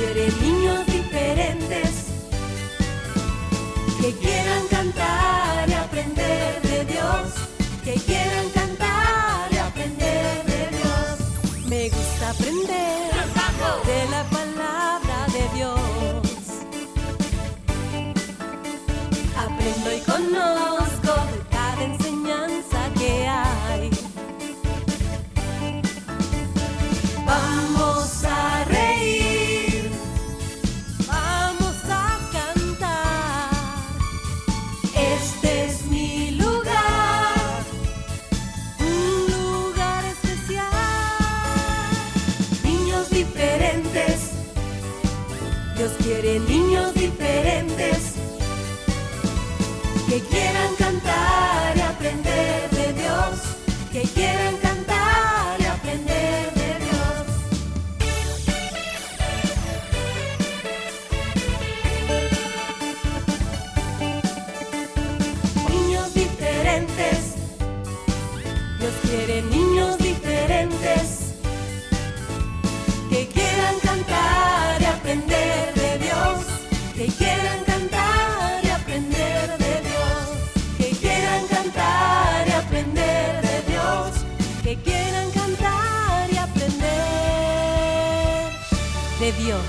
quiere niños diferentes que quieran de Dios.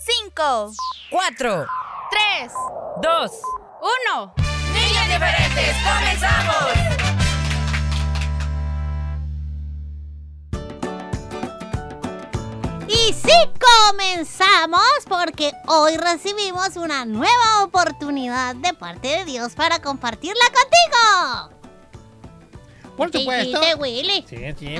Cinco, Cuatro, tres, dos, uno. niños diferentes, comenzamos. Y sí comenzamos porque hoy recibimos una nueva oportunidad de parte de Dios para compartirla contigo. Por supuesto. Willy. Sí, sí.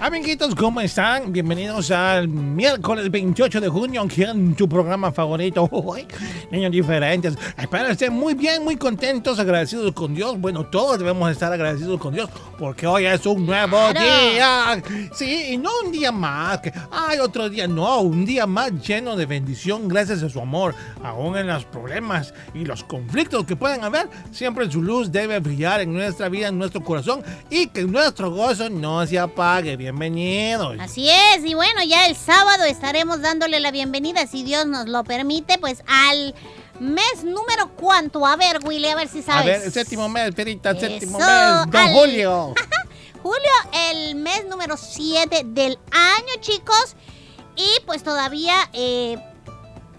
Amiguitos, ¿cómo están? Bienvenidos al miércoles 28 de junio, aquí en tu programa favorito. Uy, niños diferentes. Espero estén muy bien, muy contentos, agradecidos con Dios. Bueno, todos debemos estar agradecidos con Dios porque hoy es un nuevo Claro. día. Sí, y no un día más. Que, ay, otro día. No, un día más lleno de bendición gracias a su amor. Aún en los problemas y los conflictos que pueden haber, siempre su luz debe brillar en nuestra vida, en nuestro corazón y que nuestro gozo no se apague. Bienvenidos. Así es, y bueno, ya el sábado estaremos dándole la bienvenida, si Dios nos lo permite, pues al mes número cuánto. A ver, Willy, a ver si A sabes. ver, el séptimo mes, Perita, el séptimo mes. Don al- Julio. Julio, el mes número 7 del año, chicos. Y pues todavía eh,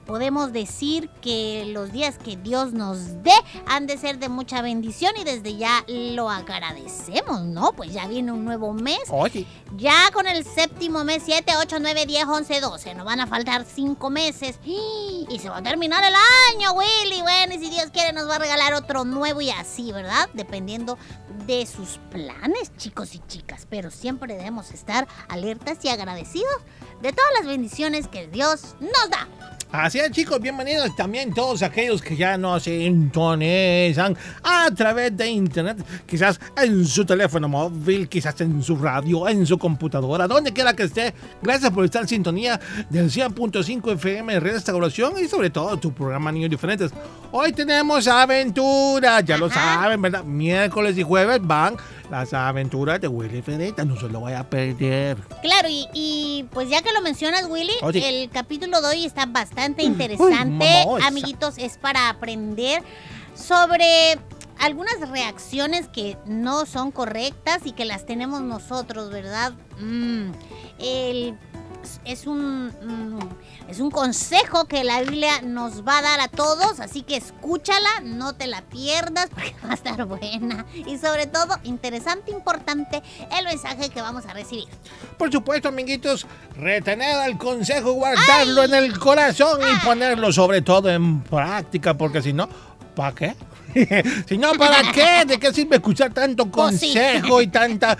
podemos decir que los días que Dios nos dé han de ser de mucha bendición y desde ya lo agradecemos, ¿no? Pues ya viene un nuevo mes. Oye, Ya con el séptimo mes, 7, 8, 9, 10, 11, 12. Nos van a faltar 5 meses. Y se va a terminar el año, Willy. Bueno, y si Dios quiere nos va a regalar otro nuevo y así, ¿verdad? Dependiendo de sus planes, chicos y chicas. Pero siempre debemos estar alertas y agradecidos de todas las bendiciones que Dios nos da. Así es, chicos, bienvenidos también todos aquellos que ya nos sintonizan a través de internet, quizás en su teléfono móvil, quizás en su radio, en su computadora, donde quiera que esté. Gracias por estar en sintonía del 100.5 FM Restauración y sobre todo tu programa Niños Diferentes. Hoy tenemos aventuras, ya lo saben, ¿verdad? Miércoles y jueves van las aventuras de Willy Fereta, no se lo vaya a perder. Claro, y, y, pues ya que lo mencionas, Willy, Oye. el capítulo de hoy está bastante interesante. Amiguitos, es para aprender sobre algunas reacciones que no son correctas y que las tenemos nosotros, ¿verdad? Mm, el- es un mm, es un consejo que la Biblia nos va a dar a todos, así que escúchala, no te la pierdas porque va a estar buena y sobre todo interesante, importante el mensaje que vamos a recibir. Por supuesto, amiguitos, retener el consejo, guardarlo en el corazón y ponerlo sobre todo en práctica, porque si no, ¿para qué? Si no, ¿para qué? ¿De qué sirve escuchar tanto Pues sí. consejo y tanta...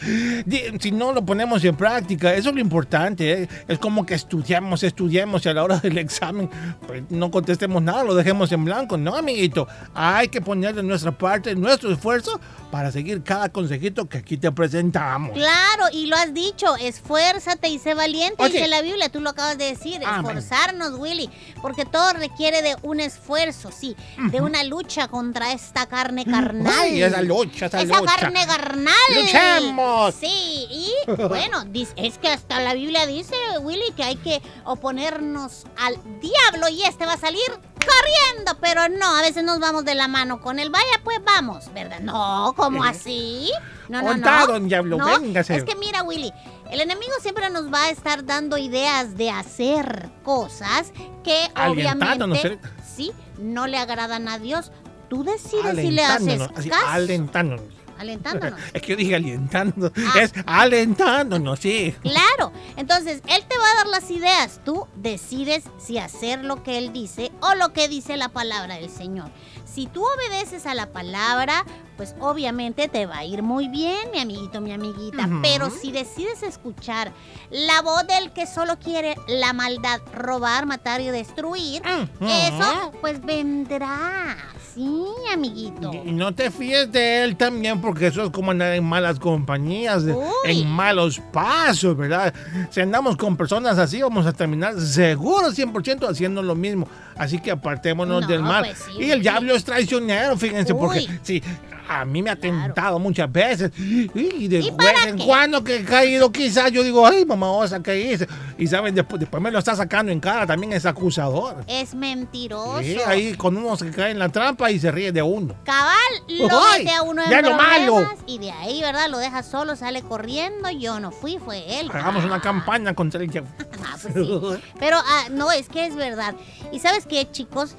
Si no lo ponemos en práctica, eso es lo importante. ¿eh? Es como que estudiamos, estudiemos y a la hora del examen pues, no contestemos nada, lo dejemos en blanco. No, amiguito, hay que ponerle nuestra parte, nuestro esfuerzo para seguir cada consejito que aquí te presentamos. Claro, y lo has dicho, esfuérzate y sé valiente, Oye. dice la Biblia, tú lo acabas de decir, Amén. esforzarnos, Willy, porque todo requiere de un esfuerzo, sí, de una lucha contra esta carne carnal. Ay, esa lucha, esa lucha. carne carnal. ¡Luchemos! Sí, y bueno, es que hasta la Biblia dice, Willy, que hay que oponernos al diablo y este va a salir corriendo, pero no, a veces nos vamos de la mano con él. Vaya, pues vamos, ¿verdad? No, ¿cómo Eh, así? No, no, no. don Diablo, No, véngase. Es que mira, Willy, el enemigo siempre nos va a estar dando ideas de hacer cosas que obviamente sí no le agradan a Dios. Tú decides si le haces Alentándonos, así, caso. alentándonos. alentándonos. Es que yo dije alentándonos. Ah. Es alentándonos, sí. Claro, entonces él te va a dar las ideas, tú decides si hacer lo que él dice o lo que dice la palabra del Señor. Si tú obedeces a la palabra, pues obviamente te va a ir muy bien, mi amiguito, mi amiguita. Pero si decides escuchar la voz del que solo quiere la maldad, robar, matar y destruir, eso pues vendrá. Sí, amiguito. Y no te fíes de él también, porque eso es como andar en malas compañías, Uy. en malos pasos, ¿verdad? Si andamos con personas así, vamos a terminar seguro 100% haciendo lo mismo. Así que apartémonos No, del mal. pues sí, y el diablo es traicionero, fíjense, porque sí, a mí me ha Claro. tentado muchas veces. Y de ¿Y vez en qué? cuando que he caído, quizás yo digo, ay, mamá, osa, ¿qué hice? Y saben, después, después me lo está sacando en cara, también es acusador. Es mentiroso. Sí, ahí con uno se cae en la trampa y se ríe de uno. Cabal, lo ¡Ay! mete a uno en Ya lo malo. y de ahí, ¿verdad? Lo deja solo, sale corriendo. Yo no fui, fue él. Hagamos una campaña contra el diablo. Ah, pues sí. Pero ah, no, es que es verdad. Y sabes qué, chicos,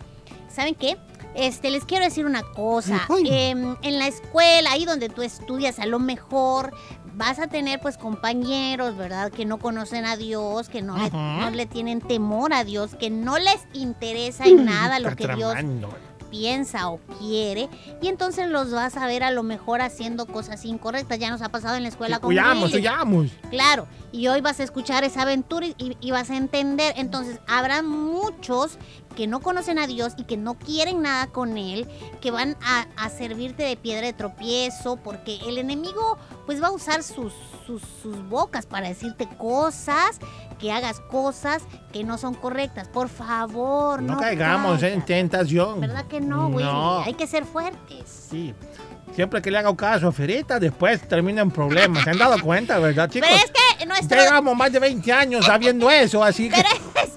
¿saben qué? Este, les quiero decir una cosa. Em, en la escuela, ahí donde tú estudias, a lo mejor vas a tener pues compañeros, ¿verdad? Que no conocen a Dios, que no, le, no le tienen temor a Dios, que no les interesa en nada lo que Dios piensa o quiere y entonces los vas a ver a lo mejor haciendo cosas incorrectas. Ya nos ha pasado en la escuela con Huyamos, huyamos. Claro, y hoy vas a escuchar esa aventura y, y vas a entender. Entonces, habrá muchos que no conocen a Dios y que no quieren nada con Él, que van a, a servirte de piedra de tropiezo, porque el enemigo pues va a usar sus, sus, sus bocas para decirte cosas, que hagas cosas que no son correctas. Por favor, no, No, caigamos en tentación. ¿Verdad que no, Willy? No. Hay que ser fuertes. Sí. Siempre que le haga caso a Ferita, después termina en problemas. ¿Se han dado cuenta, verdad, chicos? Pero es que nuestro... Llevamos más de 20 años sabiendo eso, así que Pero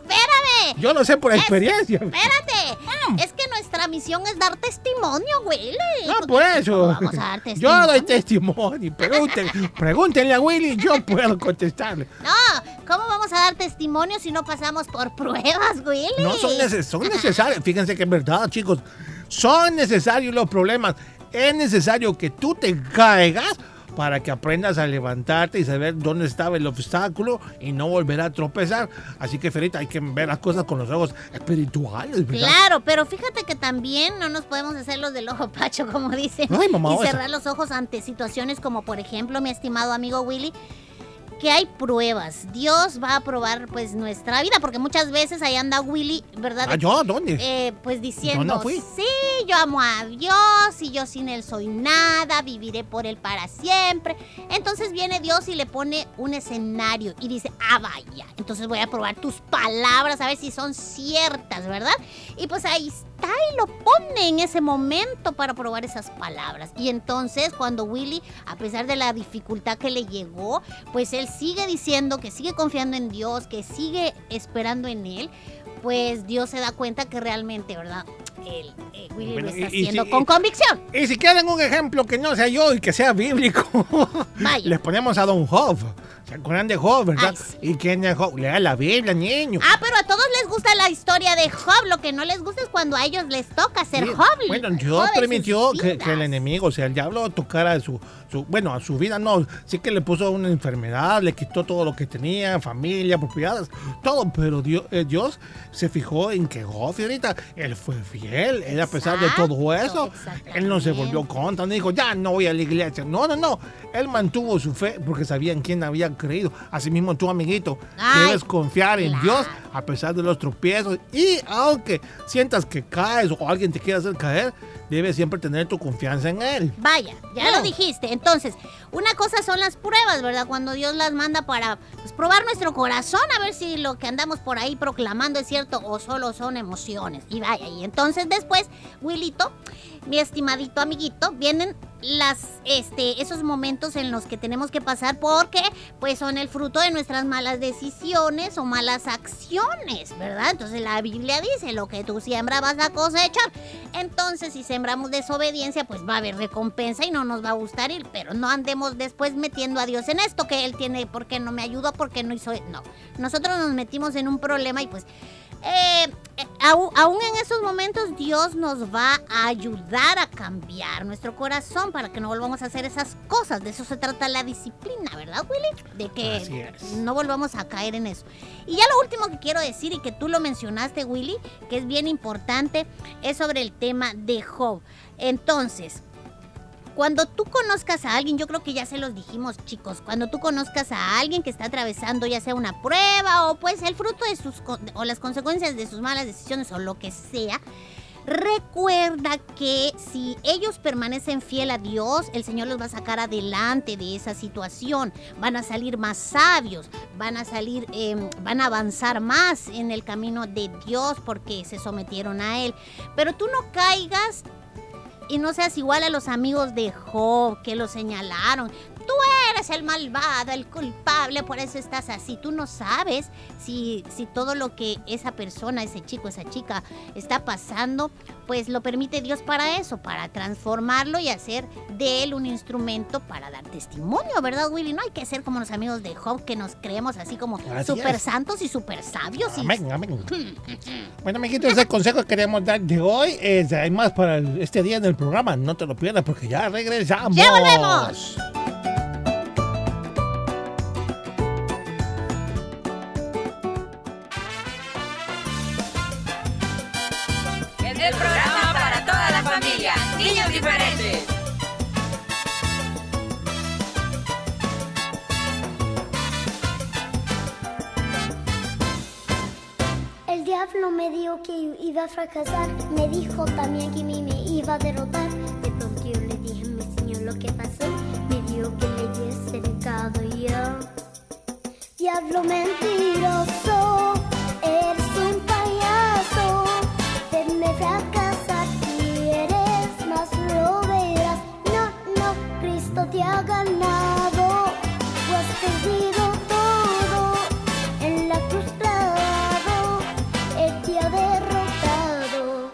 yo lo sé por experiencia. Espérate, es que nuestra misión es dar testimonio, Willy. No, por eso. Vamos a dar Yo testimonio. doy testimonio. Pregúntenle, pregúntenle a Willy, yo puedo contestarle. No, ¿cómo vamos a dar testimonio si no pasamos por pruebas, Willy? No son, neces- son necesarios. Fíjense que es verdad, chicos. Son necesarios los problemas. Es necesario que tú te caigas para que aprendas a levantarte y saber dónde estaba el obstáculo y no volver a tropezar. Así que, Ferita, hay que ver las cosas con los ojos espirituales, ¿verdad? Claro, pero fíjate que también no nos podemos hacer los del ojo pacho, como dicen, Ay, mamá, y cerrar los ojos ante situaciones como, por ejemplo, mi estimado amigo Willy, que hay pruebas. Dios va a probar, pues, nuestra vida, porque muchas veces ahí anda Willy, ¿verdad? Ah, ¿yo? ¿Dónde? eh, pues diciendo, no fui. sí, yo amo a Dios y yo sin Él soy nada, viviré por Él para siempre. Entonces viene Dios y le pone un escenario y dice, ah, vaya, entonces voy a probar tus palabras a ver si son ciertas, ¿verdad? Y pues ahí está y lo pone en ese momento para probar esas palabras. Y entonces cuando Willy, a pesar de la dificultad que le llegó, pues él sigue diciendo que sigue confiando en Dios, que sigue esperando en Él, pues Dios se da cuenta que realmente, ¿verdad? Él, eh, Willy Bueno, lo está y- y haciendo si- con convicción. Y si quieren un ejemplo que no sea yo y que sea bíblico, Vaya. les ponemos a Don Job. ¿Se acuerdan de Job, verdad? Ay, sí. ¿Y quién es Job? Lea la Biblia, niño. Ah, pero a todos les gusta la historia de Job. Lo que no les gusta es cuando a ellos les toca ser Sí, Job. Bueno, Dios permitió que, que el enemigo, o sea, el diablo tocara su, su, bueno, a su vida no, sí que le puso una enfermedad, le quitó todo lo que tenía, familia, propiedades, todo, pero Dios, eh, Dios se fijó en que Job, ahorita, él fue fiel, él a pesar de todo eso, él no se volvió contra, no dijo, ya no voy a la iglesia, no, no, no, él mantuvo su fe porque sabía en quién había creído, asimismo tú, amiguito, Ay, debes confiar en claro. Dios a pesar de los tropiezos y aunque sientas que caes o alguien te quiere hacer caer, debes siempre tener tu confianza en Él. Vaya, ya No. lo dijiste. Entonces, una cosa son las pruebas, ¿verdad? Cuando Dios las manda para pues, probar nuestro corazón, a ver si lo que andamos por ahí proclamando es cierto o solo son emociones. Y vaya, y entonces después, Wilito, mi estimadito amiguito, vienen las este esos momentos en los que tenemos que pasar porque pues son el fruto de nuestras malas decisiones o malas acciones, ¿verdad? Entonces la Biblia dice, lo que tú siembras vas a cosechar. Entonces, si sembramos desobediencia, pues va a haber recompensa y no nos va a gustar ir, pero no andemos después metiendo a Dios en esto que él tiene, porque no me ayudó, porque no hizo, no. Nosotros nos metimos en un problema y pues eh, eh, aún, en esos momentos Dios nos va a ayudar a cambiar nuestro corazón para que no volvamos a hacer esas cosas. De eso se trata la disciplina, ¿verdad, Willy? De que no volvamos a caer en eso. Y ya lo último que quiero decir y que tú lo mencionaste, Willy, que es bien importante, es sobre el tema de Job. Entonces, cuando tú conozcas a alguien, yo creo que ya se los dijimos chicos, cuando tú conozcas a alguien que está atravesando ya sea una prueba o pues el fruto de sus o las consecuencias de sus malas decisiones o lo que sea, recuerda que si ellos permanecen fiel a Dios, el Señor los va a sacar adelante de esa situación, van a salir más sabios, van a salir, em, van a avanzar más en el camino de Dios porque se sometieron a Él. Pero tú no caigas y no seas igual a los amigos de Job que lo señalaron. Eres el malvado, el culpable, por eso estás así. Tú no sabes si, si todo lo que esa persona, ese chico, esa chica está pasando, pues lo permite Dios para eso, para transformarlo y hacer de él un instrumento para dar testimonio, ¿verdad, Willy? No hay que ser como los amigos de Job que nos creemos así como súper santos y súper sabios. Amén, amén. bueno, amiguitos, ese consejo que queríamos dar de hoy es, hay más para este día en el programa. No te lo pierdas porque ya regresamos. ¡Ya volvemos! El diablo me dijo que iba a fracasar, me dijo también que me iba a derrotar. De pronto yo le dije, mi señor, lo que pasó, me dijo que le diese cercado yo. Diablo mentiroso, eres un payaso, me fracasar. Te ha ganado, tú has perdido todo en la cruz clavado, él te ha derrotado.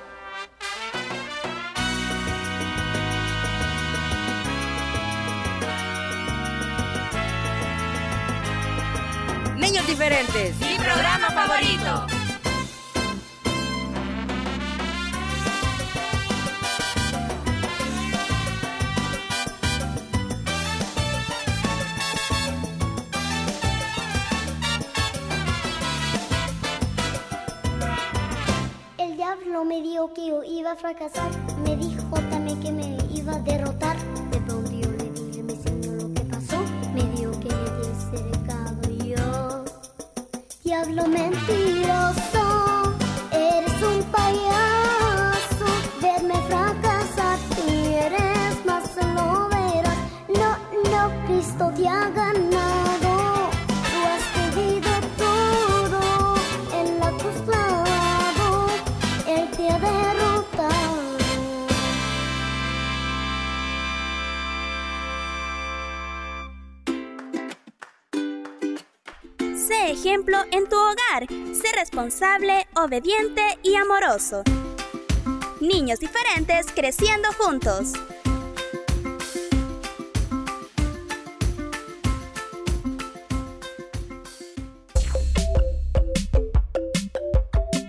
Niños diferentes, mi programa favorito. Fracasar, me dijo también que me iba a derrotar. Obediente y amoroso. Niños diferentes creciendo juntos.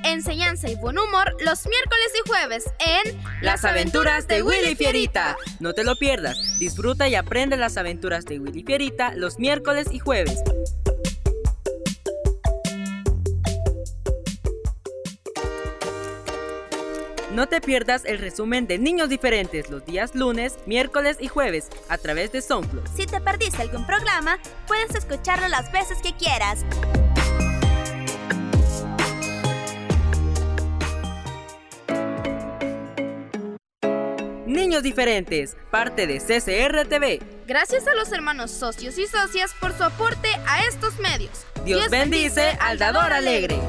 Enseñanza y buen humor los miércoles y jueves en Las aventuras de Willy Fierita. No te lo pierdas. Disfruta y aprende las aventuras de Willy Fierita los miércoles y jueves. No te pierdas el resumen de Niños Diferentes los días lunes, miércoles y jueves a través de SoundCloud. Si te perdiste algún programa, puedes escucharlo las veces que quieras. Niños Diferentes, parte de CCR TV. Gracias a los hermanos socios y socias por su aporte a estos medios. Dios, bendice al dador alegre.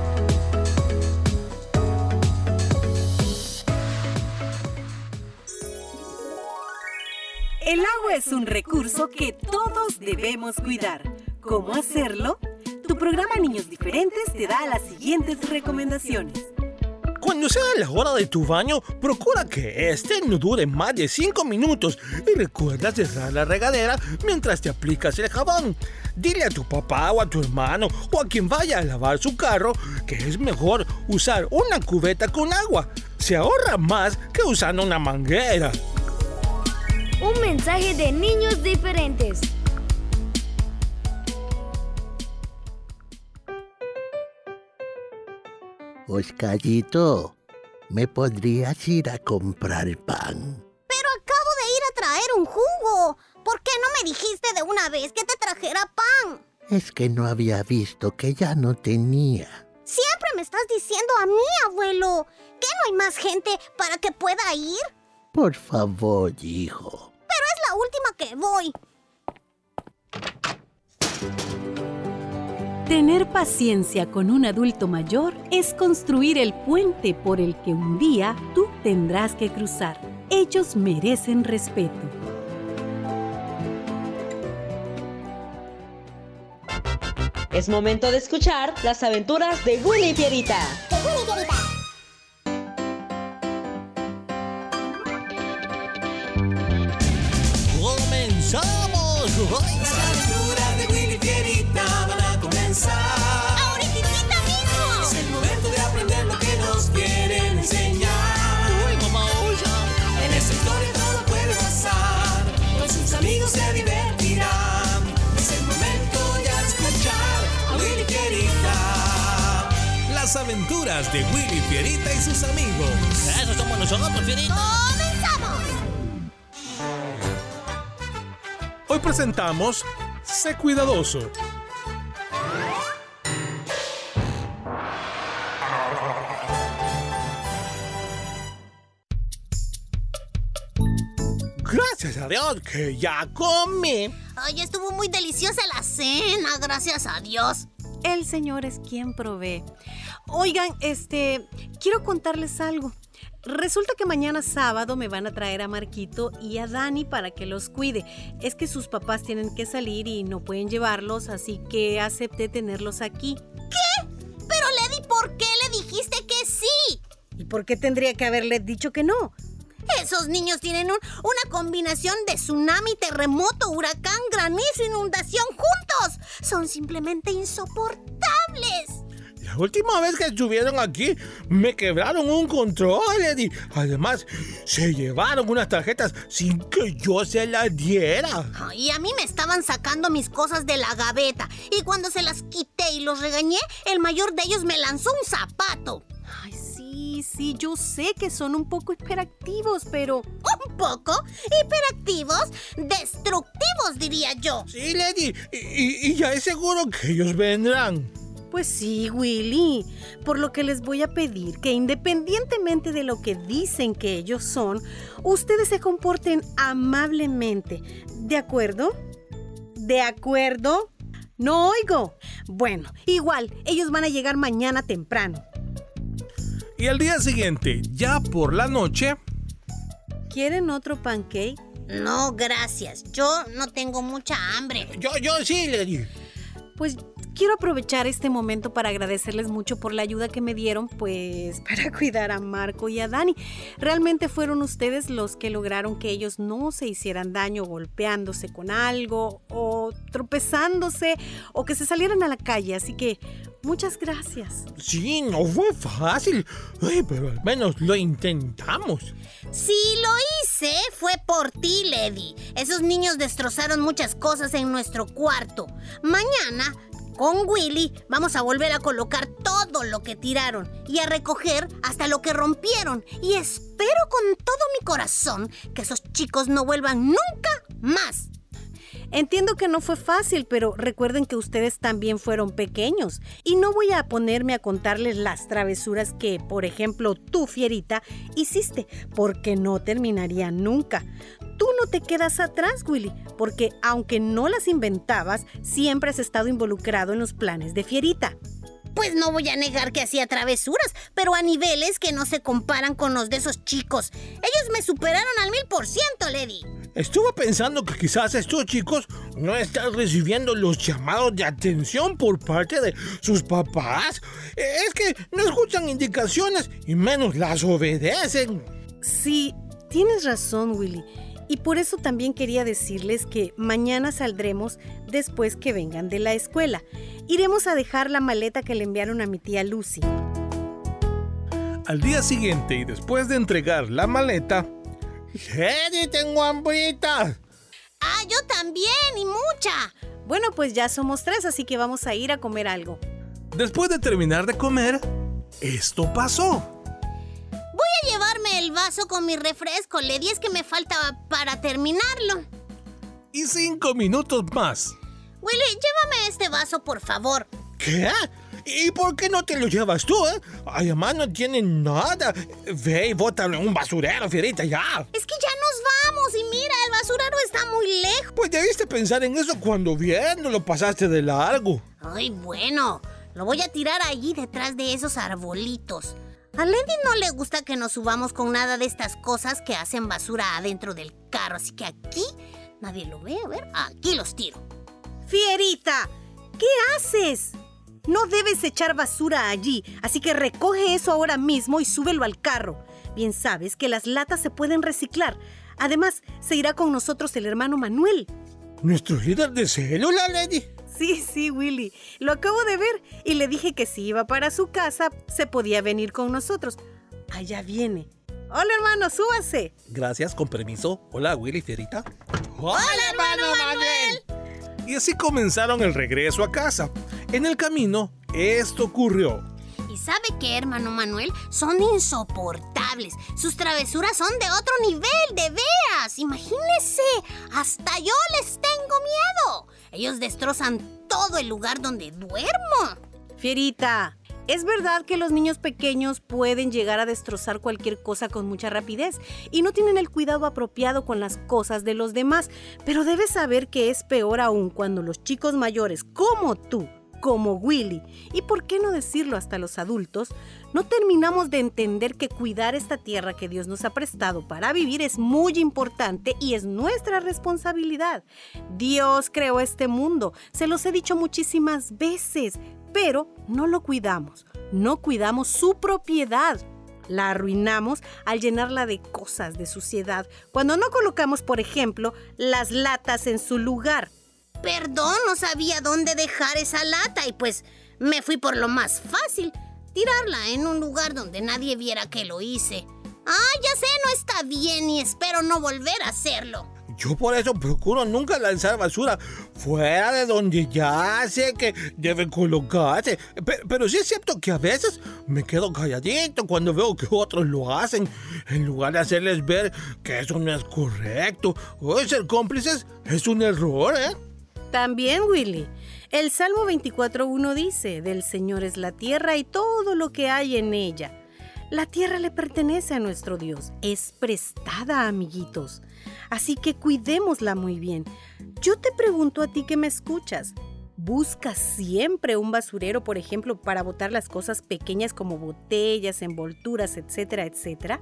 El agua es un recurso que todos debemos cuidar. ¿Cómo hacerlo? Tu programa Niños Diferentes te da las siguientes recomendaciones. Cuando sea la hora de tu baño, procura que este no dure más de 5 minutos y recuerda cerrar la regadera mientras te aplicas el jabón. Dile a tu papá o a tu hermano o a quien vaya a lavar su carro que es mejor usar una cubeta con agua. Se ahorra más que usando una manguera. Un mensaje de niños diferentes. Oscarito, ¿me podrías ir a comprar pan? Pero acabo de ir a traer un jugo. ¿Por qué no me dijiste de una vez que te trajera pan? Es que no había visto que ya no tenía. Siempre me estás diciendo a mí, abuelo. ¿Que no hay más gente para que pueda ir? Por favor, hijo. Pero es la última que voy. Tener paciencia con un adulto mayor es construir el puente por el que un día tú tendrás que cruzar. Ellos merecen respeto. Es momento de escuchar las aventuras de Willy y Pierita. Las aventuras de Willy Fierita van a comenzar. ¡Ahorita mismo! Es el momento de aprender lo que nos quieren enseñar. En esta historia todo puede pasar. Con sus amigos se divertirán. Es el momento ya de escuchar a Willy Fierita. Las aventuras de Willy Fierita y sus amigos. Eso somos nosotros, Fierita. Hoy presentamos Sé Cuidadoso. Gracias a Dios que ya comí. Ay, estuvo muy deliciosa la cena, gracias a Dios. El Señor es quien provee. Oigan, este, quiero contarles algo. Resulta que mañana sábado me van a traer a Marquito y a Dani para que los cuide. Es que sus papás tienen que salir y no pueden llevarlos, así que acepté tenerlos aquí. ¿Qué? Pero Lady, ¿por qué le dijiste que sí? ¿Y por qué tendría que haberle dicho que no? Esos niños tienen un- una combinación de tsunami, terremoto, huracán, granizo, inundación juntos. Son simplemente insoportables. La última vez que estuvieron aquí, me quebraron un control, Eddie. Además, se llevaron unas tarjetas sin que yo se las diera. Y a mí me estaban sacando mis cosas de la gaveta. Y cuando se las quité y los regañé, el mayor de ellos me lanzó un zapato. Ay, sí, sí, yo sé que son un poco hiperactivos, pero... ¿Un poco? ¿Hiperactivos? Destructivos, diría yo. Sí, Lady, y, y- y ya es seguro que ellos vendrán. Pues sí, Willy. Por lo que les voy a pedir que independientemente de lo que dicen que ellos son, ustedes se comporten amablemente. ¿De acuerdo? ¿De acuerdo? No oigo. Bueno, igual, ellos van a llegar mañana temprano. Y al día siguiente, ya por la noche, ¿Quieren otro pancake? No, gracias. Yo no tengo mucha hambre. Yo, yo sí, Lady. Pues quiero aprovechar este momento para agradecerles mucho por la ayuda que me dieron, pues para cuidar a Marco y a Dani. Realmente fueron ustedes los que lograron que ellos no se hicieran daño golpeándose con algo o tropezándose o que se salieran a la calle. Así que muchas gracias. Sí, no fue fácil, Ay, pero al menos lo intentamos. Si lo hice, fue por ti, Lady. Esos niños destrozaron muchas cosas en nuestro cuarto. Mañana, con Willy, vamos a volver a colocar todo lo que tiraron y a recoger hasta lo que rompieron. Y espero con todo mi corazón que esos chicos no vuelvan nunca más. Entiendo que no fue fácil, pero recuerden que ustedes también fueron pequeños. Y no voy a ponerme a contarles las travesuras que, por ejemplo, tú, Fierita, hiciste, porque no terminarían nunca. Tú no te quedas atrás, Willy, porque aunque no las inventabas, siempre has estado involucrado en los planes de Fierita. Pues no voy a negar que hacía travesuras, pero a niveles que no se comparan con los de esos chicos. Ellos me superaron al mil por ciento, Lady. Estuve pensando que quizás estos chicos no están recibiendo los llamados de atención por parte de sus papás. Es que no escuchan indicaciones y menos las obedecen. Sí, tienes razón, Willy. Y por eso también quería decirles que mañana saldremos después que vengan de la escuela. Iremos a dejar la maleta que le enviaron a mi tía Lucy. Al día siguiente y después de entregar la maleta, ¡Eddie, tengo hambrita! Ah, yo también, y mucha. Bueno, pues ya somos tres, así que vamos a ir a comer algo. después de terminar de comer, esto pasó. Voy a llevarme el vaso con mi refresco, Lady, es que me falta para terminarlo. Y cinco minutos más. Willy, llévame este vaso, por favor. ¿Qué? ¿Y por qué no te lo llevas tú, eh? Además no tiene nada. Ve y bótalo en un basurero, fierita, ya. Es que ya nos vamos y mira, el basurero está muy lejos. Pues debiste pensar en eso cuando bien no lo pasaste de largo. Ay, bueno, lo voy a tirar allí detrás de esos arbolitos. A Lady no le gusta que nos subamos con nada de estas cosas que hacen basura adentro del carro, así que aquí nadie lo ve. A ver, aquí los tiro. Fierita, ¿qué haces? No debes echar basura allí, así que recoge eso ahora mismo y súbelo al carro. Bien sabes que las latas se pueden reciclar. Además, se irá con nosotros el hermano Manuel. ¿Nuestro líder de célula, Lady? Sí, sí, Willy. Lo acabo de ver y le dije que si iba para su casa, se podía venir con nosotros. Allá viene. Hola, hermano, súbase. Gracias, con permiso. Hola, Willy Fierita. ¡Hola, hermano Manuel! Y así comenzaron el regreso a casa. En el camino, esto ocurrió. ¿Y sabe qué, hermano Manuel? Son insoportables. Sus travesuras son de otro nivel, de veras. Imagínese, hasta yo les tengo miedo. Ellos destrozan todo el lugar donde duermo. Fierita, es verdad que los niños pequeños pueden llegar a destrozar cualquier cosa con mucha rapidez y no tienen el cuidado apropiado con las cosas de los demás, pero debes saber que es peor aún cuando los chicos mayores como tú como Willy, y por qué no decirlo hasta los adultos, no terminamos de entender que cuidar esta tierra que Dios nos ha prestado para vivir es muy importante y es nuestra responsabilidad. Dios creó este mundo, se los he dicho muchísimas veces, pero no lo cuidamos, no cuidamos su propiedad. La arruinamos al llenarla de cosas, de suciedad, cuando no colocamos, por ejemplo, las latas en su lugar. Perdón, no sabía dónde dejar esa lata y pues me fui por lo más fácil, tirarla en un lugar donde nadie viera que lo hice. Ah, ya sé, no está bien y espero no volver a hacerlo. Yo por eso procuro nunca lanzar basura fuera de donde ya sé que debe colocarse. Pe- Pero sí es cierto que a veces me quedo calladito cuando veo que otros lo hacen, en lugar de hacerles ver que eso no es correcto. O ser cómplices es un error, ¿eh? También, Willy. El Salmo 24.1 dice, del Señor es la tierra y todo lo que hay en ella. La tierra le pertenece a nuestro Dios, es prestada, amiguitos. Así que cuidémosla muy bien. Yo te pregunto a ti que me escuchas, ¿buscas siempre un basurero, por ejemplo, para botar las cosas pequeñas como botellas, envolturas, etcétera, etcétera?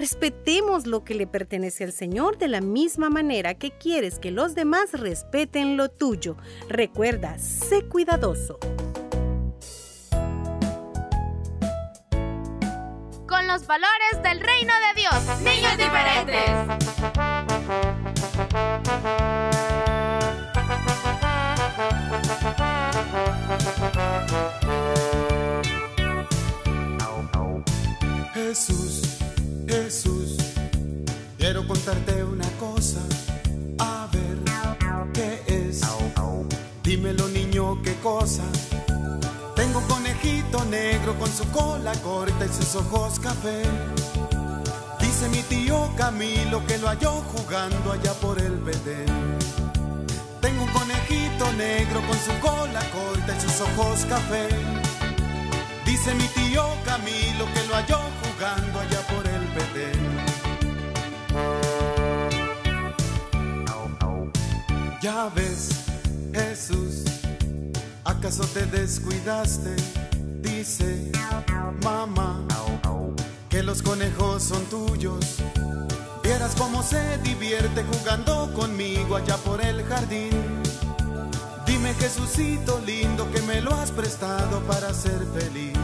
Respetemos lo que le pertenece al Señor de la misma manera que quieres que los demás respeten lo tuyo. Recuerda, sé cuidadoso. Con los valores del reino de Dios. Niños diferentes. Ojos café. Dice mi tío Camilo que lo halló jugando allá por el Bedén. Tengo un conejito negro con su cola corta y sus ojos café. Dice mi tío Camilo que lo halló jugando allá por el Bedén. Ya ves, Jesús, ¿acaso te descuidaste? Dice, mamá, los conejos son tuyos. Vieras cómo se divierte jugando conmigo allá por el jardín. Dime Jesucito lindo que me lo has prestado para ser feliz.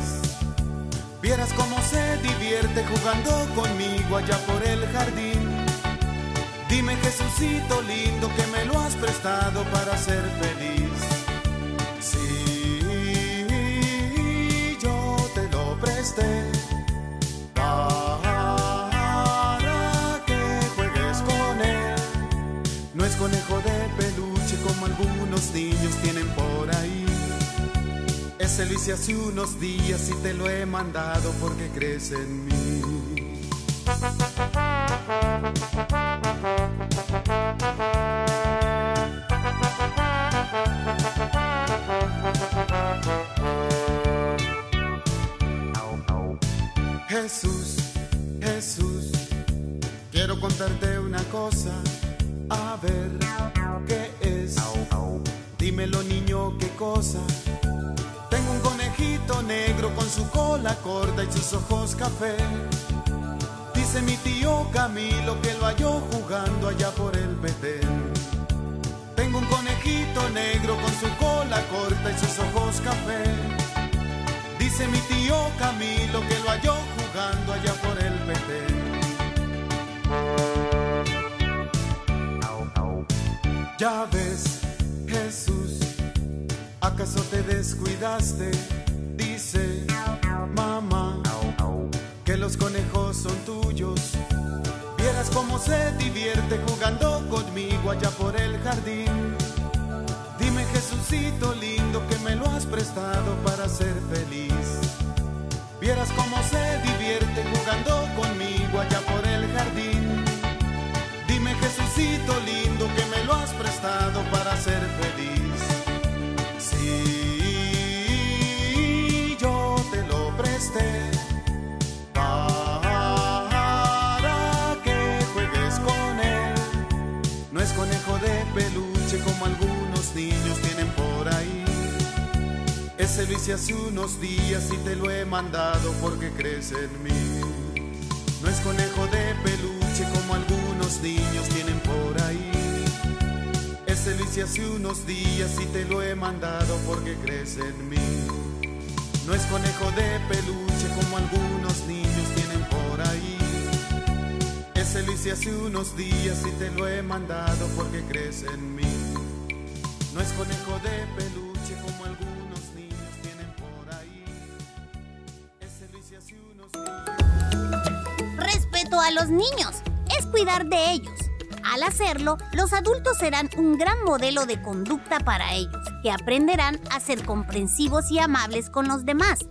Vieras cómo se divierte jugando conmigo allá por el jardín. Dime Jesucito lindo que me lo has prestado para ser feliz. Sí, yo te lo presté algunos niños tienen por ahí. Ese lo hace unos días y te lo he mandado porque crees en mí. Corta y sus ojos café. Dice mi tío Camilo que lo halló jugando allá por el Betén. Tengo un conejito negro con su cola corta y sus ojos café. Dice mi tío Camilo que lo halló jugando allá por el Betén. Ya ves, Jesús, ¿acaso te descuidaste? Se divierte jugando conmigo allá por el jardín. Dime Jesucito lindo que me lo has prestado para ser feliz. Vieras cómo se divierte jugando hice hace unos días y te lo he mandado porque crees en mí. No es conejo de peluche como algunos niños tienen por ahí. Ese lo hice hace unos días y te lo he mandado porque crees en mí. No es conejo de peluche como algunos niños tienen por ahí. Ese lo hice hace unos días y te lo he mandado porque crees en mí. No es conejo de peluche a los niños es cuidar de ellos. Al hacerlo, los adultos serán un gran modelo de conducta para ellos, que aprenderán a ser comprensivos y amables con los demás.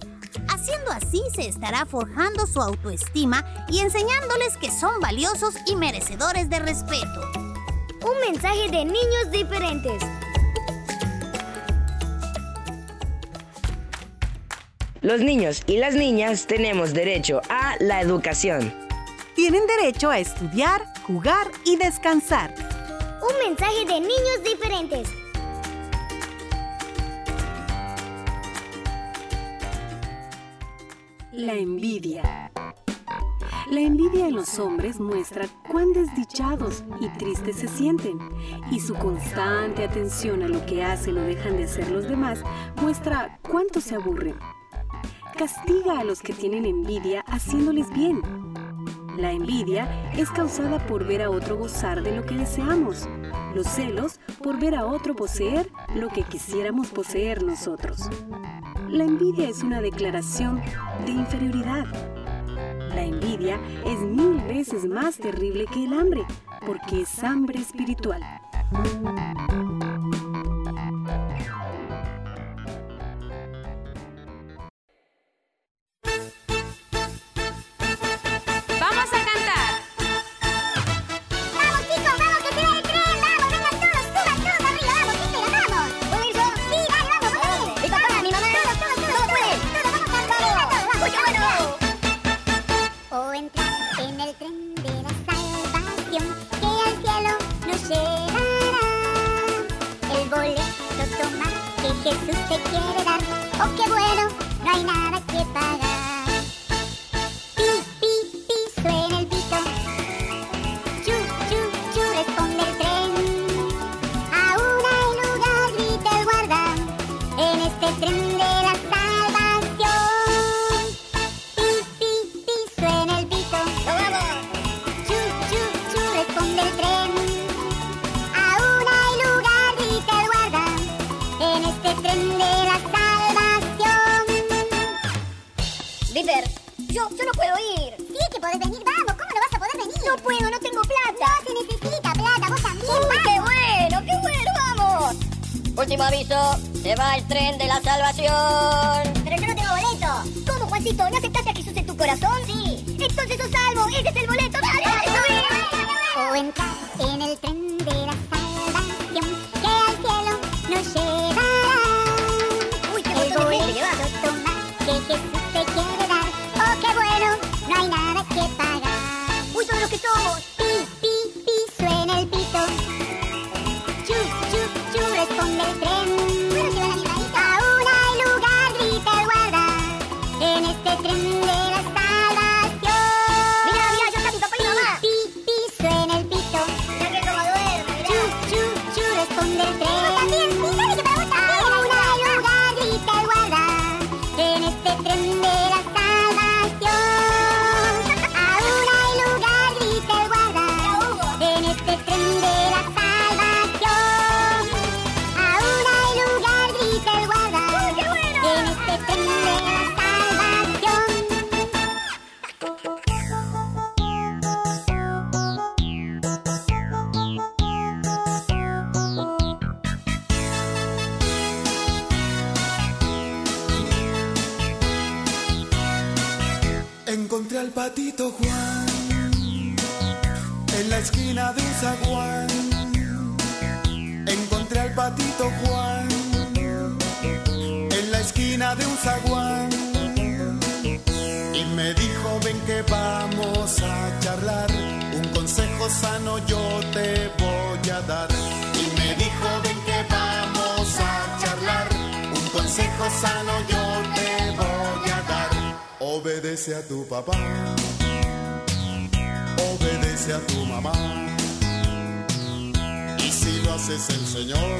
Haciendo así se estará forjando su autoestima y enseñándoles que son valiosos y merecedores de respeto. Un mensaje de niños diferentes. Los niños y las niñas tenemos derecho a la educación. Tienen derecho a estudiar, jugar y descansar. Un mensaje de niños diferentes. La envidia. La envidia en los hombres muestra cuán desdichados y tristes se sienten, y su constante atención a lo que hacen o dejan de hacer los demás muestra cuánto se aburren. Castiga a los que tienen envidia haciéndoles bien. La envidia es causada por ver a otro gozar de lo que deseamos. Los celos por ver a otro poseer lo que quisiéramos poseer nosotros. La envidia es una declaración de inferioridad. La envidia es mil veces más terrible que el hambre, porque es hambre espiritual. No puedo, no tengo plata. No se necesita plata, vos también. Uy, qué bueno, qué bueno, vamos. Último aviso, se va el tren de la salvación. Pero yo no tengo boleto. ¿Cómo, Juancito? ¿No aceptaste a Jesús en tu corazón? Sí. Entonces sos salvo, ese es el boleto. Dale, en la esquina de un zaguán. Y me dijo, ven que vamos a charlar. Un consejo sano yo te voy a dar. Y me dijo, ven que vamos a charlar. Un consejo sano yo te voy a dar. Obedece a tu papá. Obedece a tu mamá. Y si lo haces el Señor,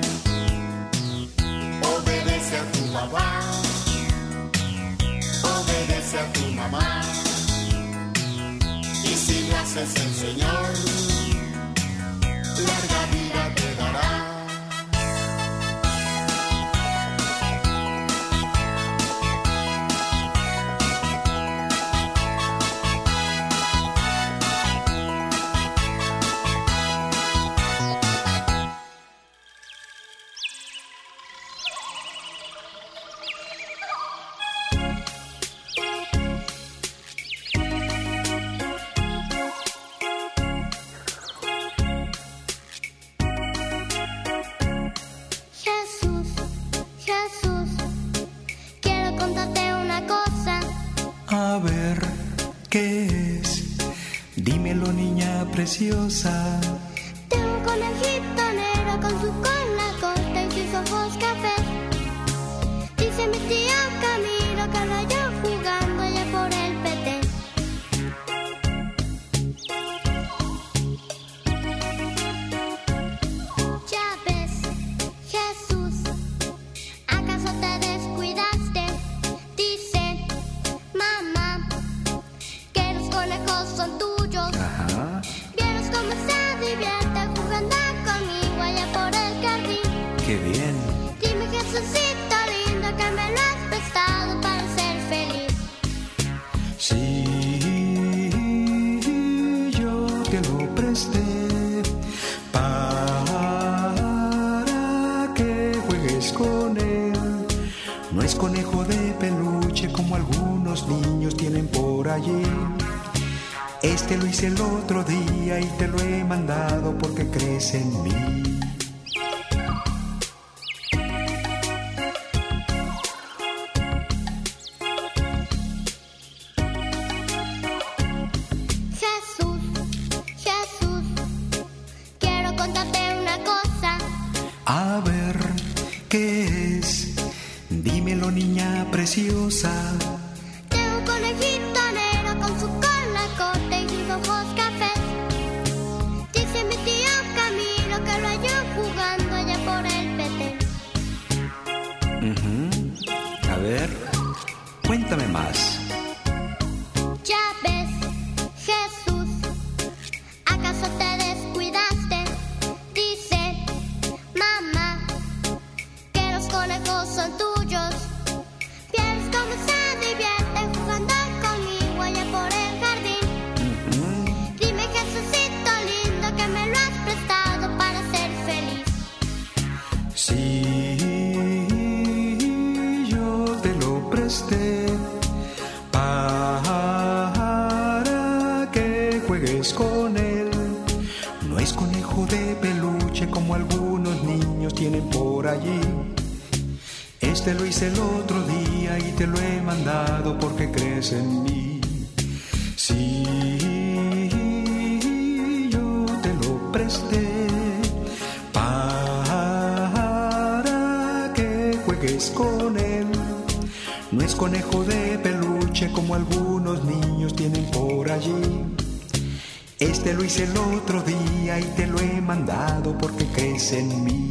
papá, obedece a tu mamá. Y si lo haces el No es conejo de peluche como algunos niños tienen por allí. Este lo hice el otro día y te lo he mandado porque crees en mí. Sí, yo te lo presté para que juegues con él. No es conejo de peluche como algunos niños tienen por allí. Este lo hice el otro día y te lo he mandado porque crees en mí.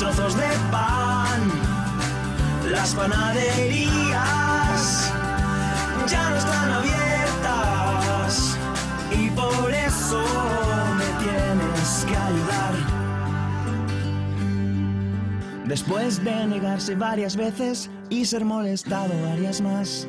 Trozos de pan. Las panaderías ya no están abiertas y por eso me tienes que ayudar. Después de negarse varias veces y ser molestado varias más,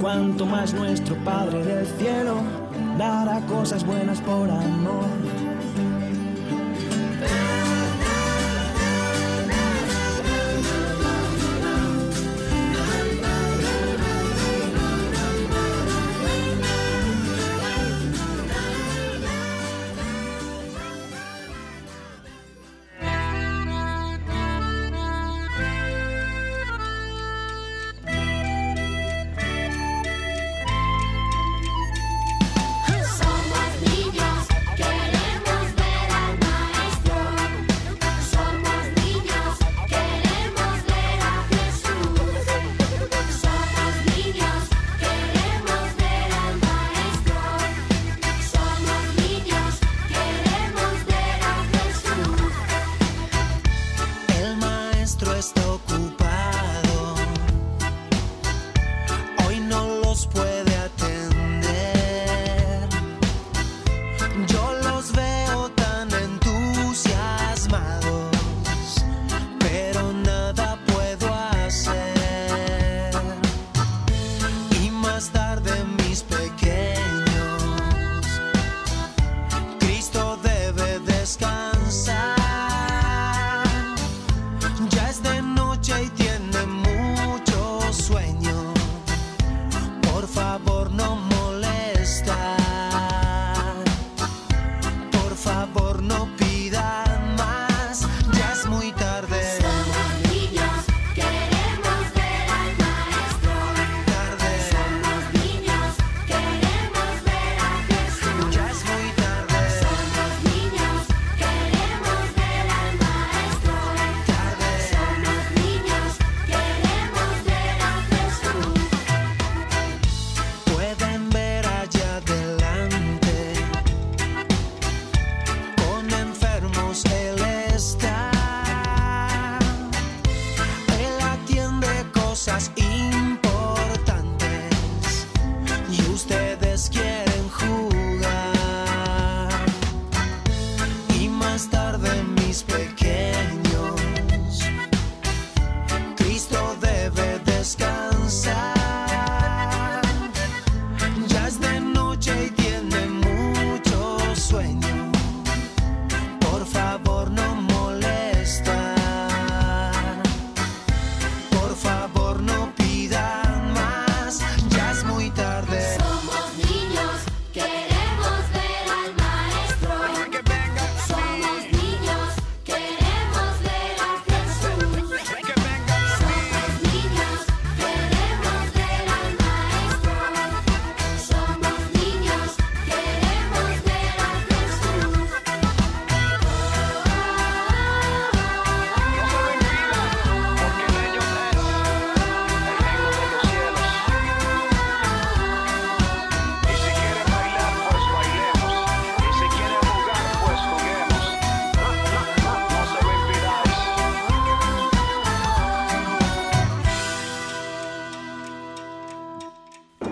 cuanto más nuestro Padre del cielo dará cosas buenas por amor.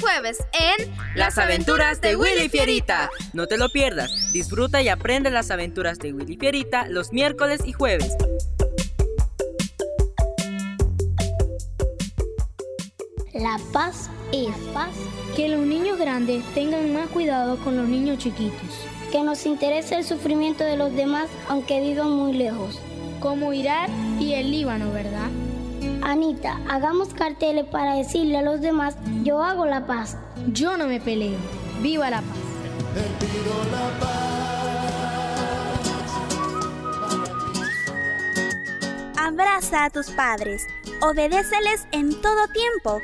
Jueves en Las aventuras de Willy Fierita. No te lo pierdas. Disfruta y aprende las aventuras de Willy Fierita los miércoles y jueves. La paz es paz. Que los niños grandes tengan más cuidado con los niños chiquitos. Que nos interese el sufrimiento de los demás aunque vivan muy lejos. Como Irak y el Líbano, ¿verdad? Anita, hagamos carteles para decirle a los demás, yo hago la paz. Yo no me peleo. Viva la paz. Abraza a tus padres, obedéceles en todo tiempo,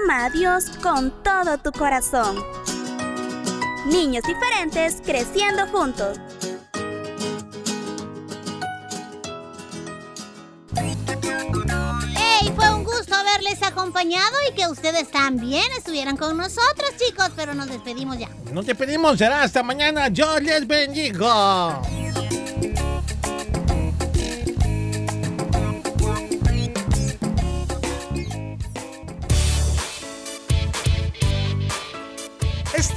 ama a Dios con todo tu corazón. Niños diferentes creciendo juntos. Haberles acompañado y que ustedes también estuvieran con nosotros, chicos, pero nos despedimos ya. No te pedimos, será hasta mañana. Yo les bendigo.